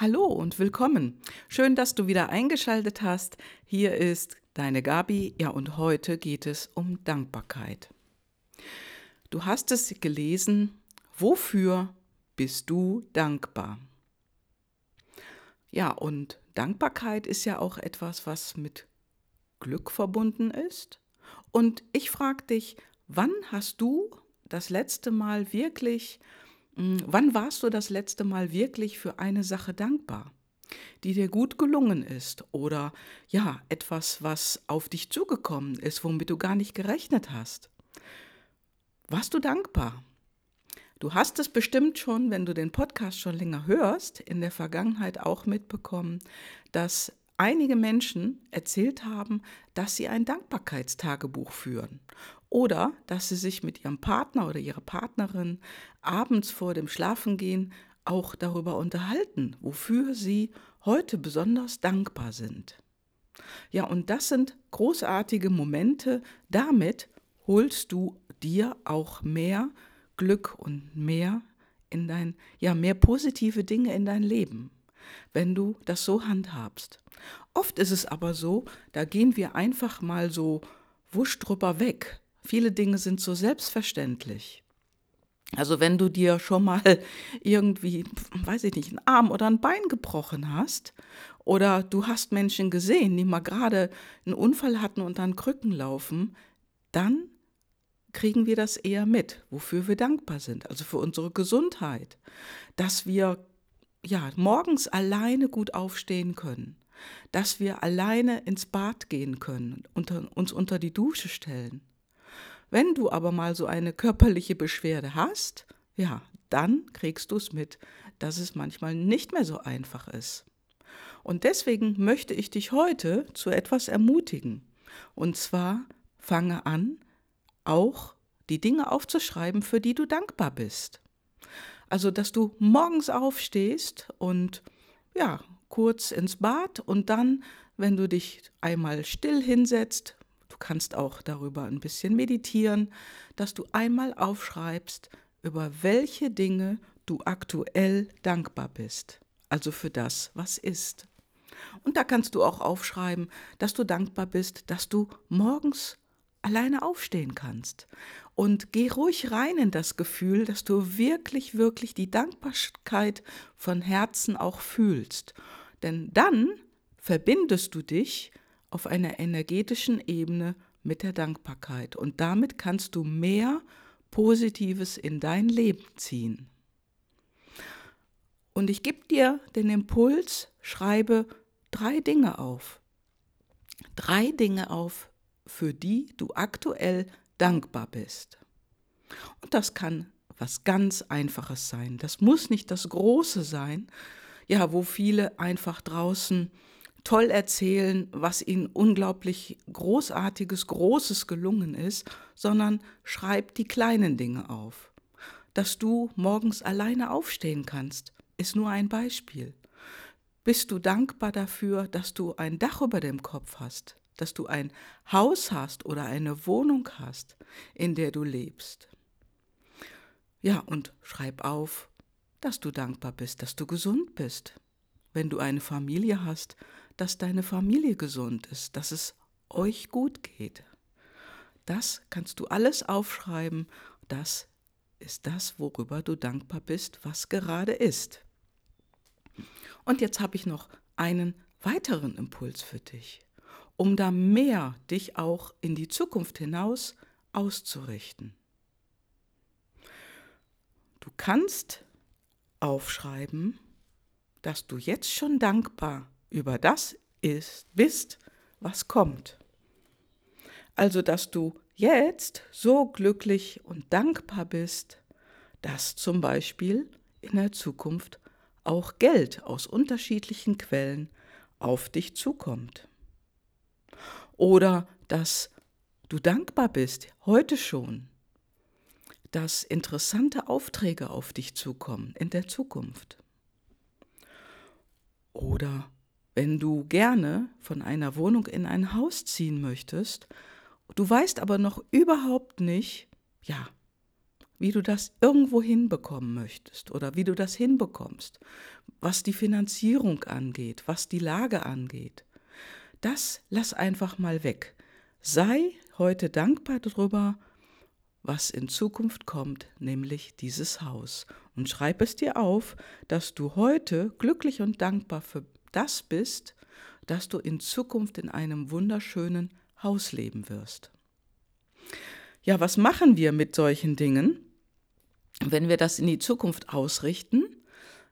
Hallo und willkommen. Schön, dass du wieder eingeschaltet hast. Hier ist deine Gabi. Ja, und heute geht es um Dankbarkeit. Du hast es gelesen. Wofür bist du dankbar? Ja, und Dankbarkeit ist ja auch etwas, was mit Glück verbunden ist. Und ich frage dich, wann hast du das letzte Mal wirklich hm, wann warst du das letzte Mal wirklich für eine Sache dankbar, die dir gut gelungen ist oder ja, etwas, was auf dich zugekommen ist, womit du gar nicht gerechnet hast? Warst du dankbar? Du hast es bestimmt schon, wenn du den Podcast schon länger hörst, in der Vergangenheit auch mitbekommen, dass einige Menschen erzählt haben, dass sie ein Dankbarkeitstagebuch führen oder dass sie sich mit ihrem Partner oder ihrer Partnerin abends vor dem Schlafengehen auch darüber unterhalten, wofür sie heute besonders dankbar sind. Ja, und das sind großartige Momente. Damit holst du dir auch mehr Glück und mehr in dein, ja, mehr positive Dinge in dein Leben, wenn du das so handhabst. Oft ist es aber so, da gehen wir einfach mal so wusch drüber weg. Viele Dinge sind so selbstverständlich. Also wenn du dir schon mal irgendwie, weiß ich nicht, einen Arm oder ein Bein gebrochen hast oder du hast Menschen gesehen, die mal gerade einen Unfall hatten und dann Krücken laufen, dann kriegen wir das eher mit, wofür wir dankbar sind, also für unsere Gesundheit, dass wir ja morgens alleine gut aufstehen können, dass wir alleine ins Bad gehen können, unter, uns unter die Dusche stellen. Wenn du aber mal so eine körperliche Beschwerde hast, ja, dann kriegst du es mit, dass es manchmal nicht mehr so einfach ist. Und deswegen möchte ich dich heute zu etwas ermutigen. Und zwar fange an, auch die Dinge aufzuschreiben, für die du dankbar bist. Also, dass du morgens aufstehst und ja, kurz ins Bad und dann, wenn du dich einmal still hinsetzt, du kannst auch darüber ein bisschen meditieren, dass du einmal aufschreibst, über welche Dinge du aktuell dankbar bist. Also für das, was ist. Und da kannst du auch aufschreiben, dass du dankbar bist, dass du morgens alleine aufstehen kannst. Und geh ruhig rein in das Gefühl, dass du wirklich, wirklich die Dankbarkeit von Herzen auch fühlst. Denn dann verbindest du dich auf einer energetischen Ebene mit der Dankbarkeit und damit kannst du mehr Positives in dein Leben ziehen. Und ich gebe dir den Impuls, schreibe drei Dinge auf. Drei Dinge auf, für die du aktuell dankbar bist. Und das kann was ganz Einfaches sein. Das muss nicht das Große sein, ja, wo viele einfach draußen toll erzählen, was ihnen unglaublich großartiges, großes gelungen ist, sondern schreib die kleinen Dinge auf. Dass du morgens alleine aufstehen kannst, ist nur ein Beispiel. Bist du dankbar dafür, dass du ein Dach über dem Kopf hast, dass du ein Haus hast oder eine Wohnung hast, in der du lebst? Ja, und schreib auf, dass du dankbar bist, dass du gesund bist. Wenn du eine Familie hast, dass deine Familie gesund ist, dass es euch gut geht. Das kannst du alles aufschreiben. Das ist das, worüber du dankbar bist, was gerade ist. Und jetzt habe ich noch einen weiteren Impuls für dich, um da mehr dich auch in die Zukunft hinaus auszurichten. Du kannst aufschreiben, dass du jetzt schon dankbar über das ist, bist, was kommt. Also, dass du jetzt so glücklich und dankbar bist, dass zum Beispiel in der Zukunft auch Geld aus unterschiedlichen Quellen auf dich zukommt. Oder dass du dankbar bist, heute schon, dass interessante Aufträge auf dich zukommen in der Zukunft. Oder wenn du gerne von einer Wohnung in ein Haus ziehen möchtest, du weißt aber noch überhaupt nicht, ja, wie du das irgendwo hinbekommen möchtest oder wie du das hinbekommst, was die Finanzierung angeht, was die Lage angeht. Das lass einfach mal weg. Sei heute dankbar darüber, was in Zukunft kommt, nämlich dieses Haus. Und schreib es dir auf, dass du heute glücklich und dankbar für das bist, dass du in Zukunft in einem wunderschönen Haus leben wirst. Ja, was machen wir mit solchen Dingen, wenn wir das in die Zukunft ausrichten?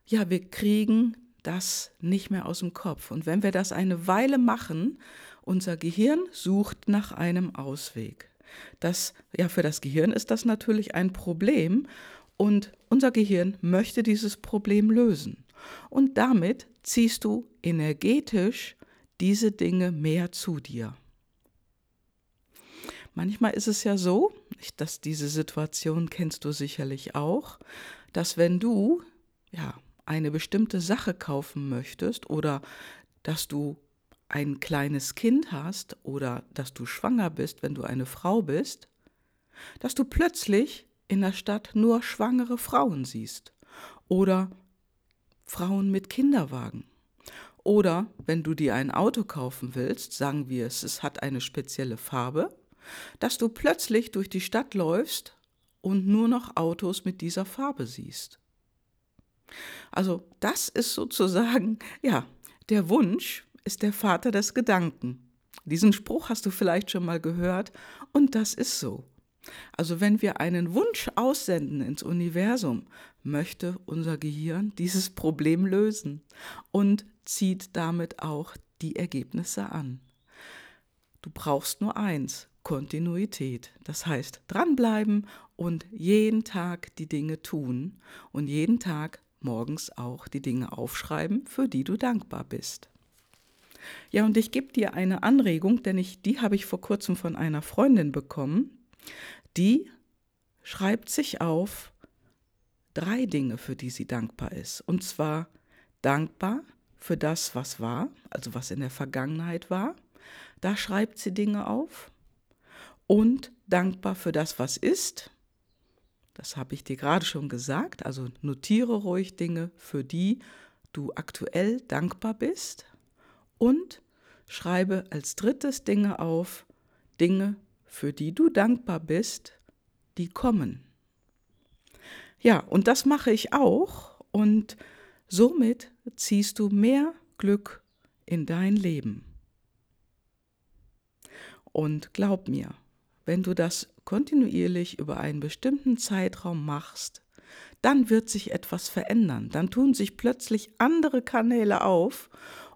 Ja, wir kriegen das nicht mehr aus dem Kopf. Und wenn wir das eine Weile machen, unser Gehirn sucht nach einem Ausweg. Das, ja, für das Gehirn ist das natürlich ein Problem und unser Gehirn möchte dieses Problem lösen. Und damit ziehst du energetisch diese Dinge mehr zu dir. Manchmal ist es ja so, dass diese Situation kennst du sicherlich auch, dass wenn du ja eine bestimmte Sache kaufen möchtest oder dass du ein kleines Kind hast oder dass du schwanger bist, wenn du eine Frau bist, dass du plötzlich in der Stadt nur schwangere Frauen siehst oder Frauen mit Kinderwagen. Oder wenn du dir ein Auto kaufen willst, sagen wir es, es hat eine spezielle Farbe, dass du plötzlich durch die Stadt läufst und nur noch Autos mit dieser Farbe siehst. Also das ist sozusagen, ja, der Wunsch, ist der Vater des Gedanken. Diesen Spruch hast du vielleicht schon mal gehört und das ist so. Also wenn wir einen Wunsch aussenden ins Universum, möchte unser Gehirn dieses Problem lösen und zieht damit auch die Ergebnisse an. Du brauchst nur eins, Kontinuität. Das heißt, dranbleiben und jeden Tag die Dinge tun und jeden Tag morgens auch die Dinge aufschreiben, für die du dankbar bist. Ja, und ich gebe dir eine Anregung, denn ich, die habe ich vor kurzem von einer Freundin bekommen. Die schreibt sich auf drei Dinge, für die sie dankbar ist. Und zwar dankbar für das, was war, also was in der Vergangenheit war. Da schreibt sie Dinge auf. Und dankbar für das, was ist. Das habe ich dir gerade schon gesagt. Also notiere ruhig Dinge, für die du aktuell dankbar bist und schreibe als drittes Dinge auf, Dinge, für die du dankbar bist, die kommen. Ja, und das mache ich auch und somit ziehst du mehr Glück in dein Leben. Und glaub mir, wenn du das kontinuierlich über einen bestimmten Zeitraum machst, dann wird sich etwas verändern. Dann tun sich plötzlich andere Kanäle auf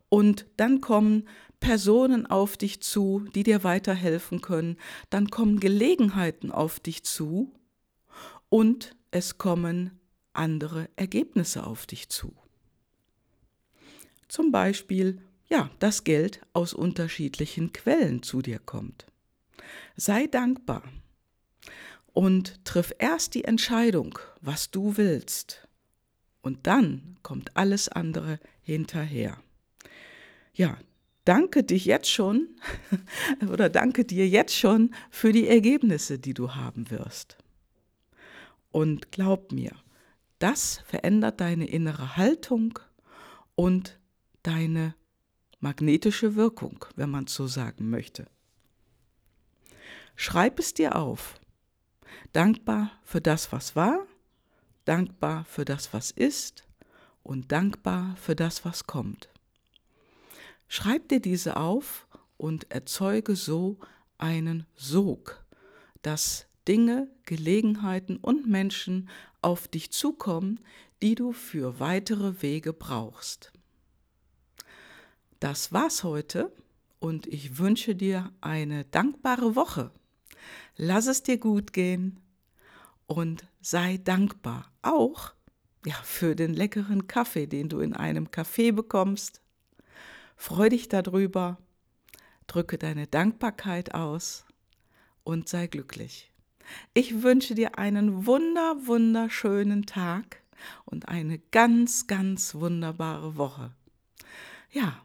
und dann kommen Personen auf dich zu, die dir weiterhelfen können. Dann kommen Gelegenheiten auf dich zu und es kommen andere Ergebnisse auf dich zu. Zum Beispiel, ja, das Geld aus unterschiedlichen Quellen zu dir kommt. Sei dankbar und triff erst die Entscheidung, was du willst. Und dann kommt alles andere hinterher ja, danke dich jetzt schon oder danke dir jetzt schon für die Ergebnisse, die du haben wirst. Und glaub mir, das verändert deine innere Haltung und deine magnetische Wirkung, wenn man so sagen möchte. Schreib es dir auf. Dankbar für das, was war, dankbar für das, was ist und dankbar für das, was kommt. Schreib dir diese auf und erzeuge so einen Sog, dass Dinge, Gelegenheiten und Menschen auf dich zukommen, die du für weitere Wege brauchst. Das war's heute und ich wünsche dir eine dankbare Woche. Lass es dir gut gehen und sei dankbar, auch ja, für den leckeren Kaffee, den du in einem Café bekommst Freu dich darüber, drücke deine Dankbarkeit aus und sei glücklich. Ich wünsche dir einen wunder, wunderschönen Tag und eine ganz, ganz wunderbare Woche. Ja,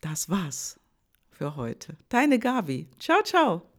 das war's für heute. Deine Gabi. Ciao, ciao.